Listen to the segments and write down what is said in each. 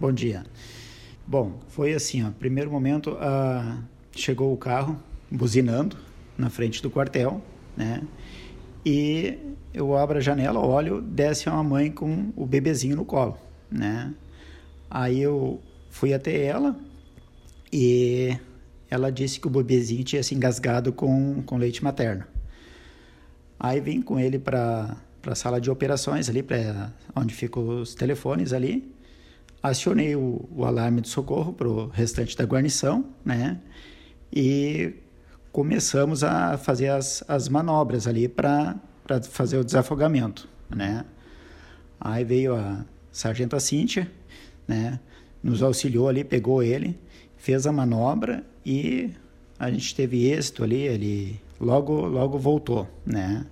Bom dia. Bom, foi assim, ó, primeiro momento, uh, chegou o carro buzinando na frente do quartel, né? E eu abro a janela, olho, desce uma mãe com o bebezinho no colo, né? Aí eu fui até ela e ela disse que o bebezinho tinha se engasgado com, com leite materno. Aí vim com ele para a sala de operações ali, para onde ficam os telefones ali acionei o, o alarme de socorro para o restante da guarnição, né? E começamos a fazer as, as manobras ali para fazer o desafogamento, né? Aí veio a sargenta Cíntia, né? Nos auxiliou ali, pegou ele, fez a manobra e a gente teve êxito ali, ele logo, logo voltou, né?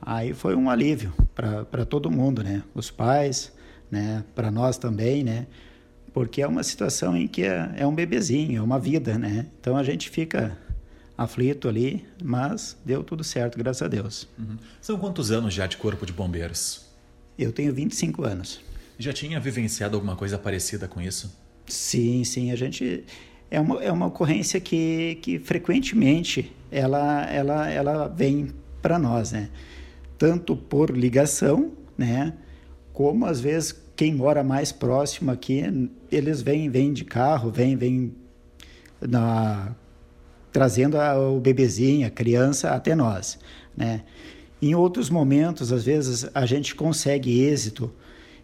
Aí foi um alívio para todo mundo, né? Os pais, né? Para nós também, né? Porque é uma situação em que é, é um bebezinho, é uma vida, né? Então a gente fica aflito ali, mas deu tudo certo, graças a Deus. Uhum. São quantos anos já de Corpo de Bombeiros? Eu tenho 25 anos. Já tinha vivenciado alguma coisa parecida com isso? Sim, sim. A gente é uma, é uma ocorrência que, que frequentemente ela, ela, ela vem para nós, né? Tanto por ligação, né? Como às vezes quem mora mais próximo aqui, eles vêm, vêm de carro, vêm, vêm na, trazendo a, o bebezinho, a criança até nós, né? Em outros momentos, às vezes, a gente consegue êxito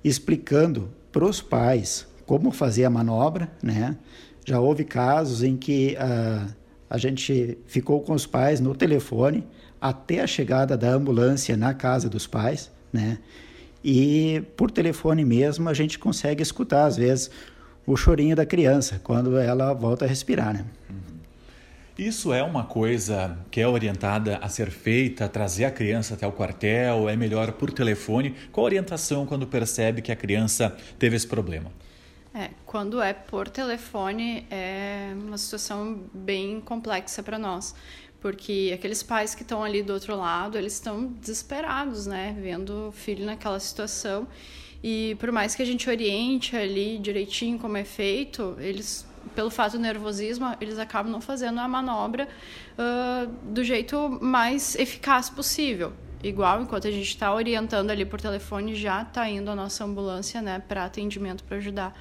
explicando para os pais como fazer a manobra, né? Já houve casos em que uh, a gente ficou com os pais no telefone até a chegada da ambulância na casa dos pais, né? E por telefone mesmo a gente consegue escutar, às vezes, o chorinho da criança quando ela volta a respirar. Né? Isso é uma coisa que é orientada a ser feita, trazer a criança até o quartel? É melhor por telefone? Qual a orientação quando percebe que a criança teve esse problema? É, quando é por telefone é uma situação bem complexa para nós, porque aqueles pais que estão ali do outro lado, eles estão desesperados, né, vendo o filho naquela situação. E por mais que a gente oriente ali direitinho como é feito, eles, pelo fato do nervosismo, eles acabam não fazendo a manobra uh, do jeito mais eficaz possível. Igual, enquanto a gente está orientando ali por telefone, já está indo a nossa ambulância né, para atendimento para ajudar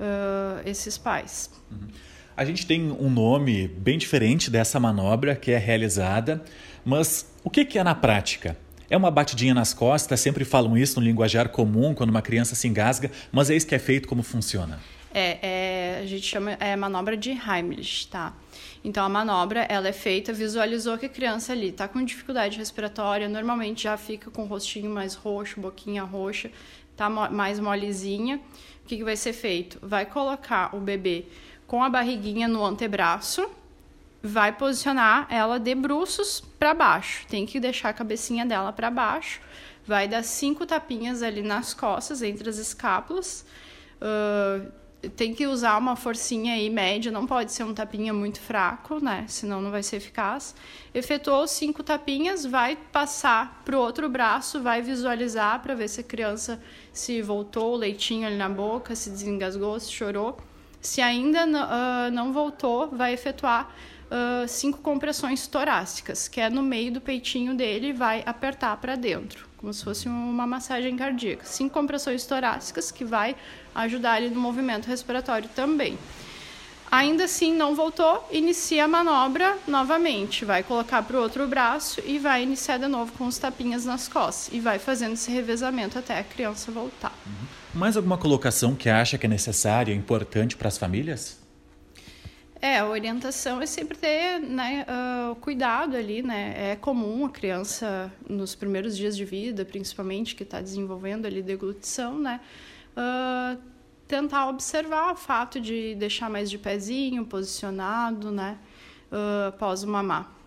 uh, esses pais. Uhum. A gente tem um nome bem diferente dessa manobra que é realizada, mas o que é na prática? É uma batidinha nas costas, sempre falam isso no linguajar comum, quando uma criança se engasga, mas é isso que é feito, como funciona? É, é a gente chama é manobra de Heimlich, tá? Então a manobra ela é feita, visualizou que a criança ali está com dificuldade respiratória, normalmente já fica com o rostinho mais roxo, boquinha roxa, tá mais molezinha. O que, que vai ser feito? Vai colocar o bebê com a barriguinha no antebraço, vai posicionar ela de bruços para baixo. Tem que deixar a cabecinha dela para baixo. Vai dar cinco tapinhas ali nas costas, entre as escápulas. Uh, tem que usar uma forcinha aí média, não pode ser um tapinha muito fraco, né? Senão não vai ser eficaz. Efetuou cinco tapinhas, vai passar para o outro braço, vai visualizar para ver se a criança se voltou o leitinho ali na boca, se desengasgou, se chorou se ainda uh, não voltou, vai efetuar uh, cinco compressões torácicas, que é no meio do peitinho dele e vai apertar para dentro, como se fosse uma massagem cardíaca. Cinco compressões torácicas que vai ajudar ele no movimento respiratório também. Ainda assim não voltou, inicia a manobra novamente. Vai colocar para o outro braço e vai iniciar de novo com os tapinhas nas costas. E vai fazendo esse revezamento até a criança voltar. Uhum. Mais alguma colocação que acha que é necessária, importante para as famílias? É, a orientação é sempre ter né, uh, cuidado ali, né? É comum a criança, nos primeiros dias de vida, principalmente, que está desenvolvendo ali deglutição, né? Uh, tentar observar o fato de deixar mais de pezinho, posicionado, né? Uh, após o mamar.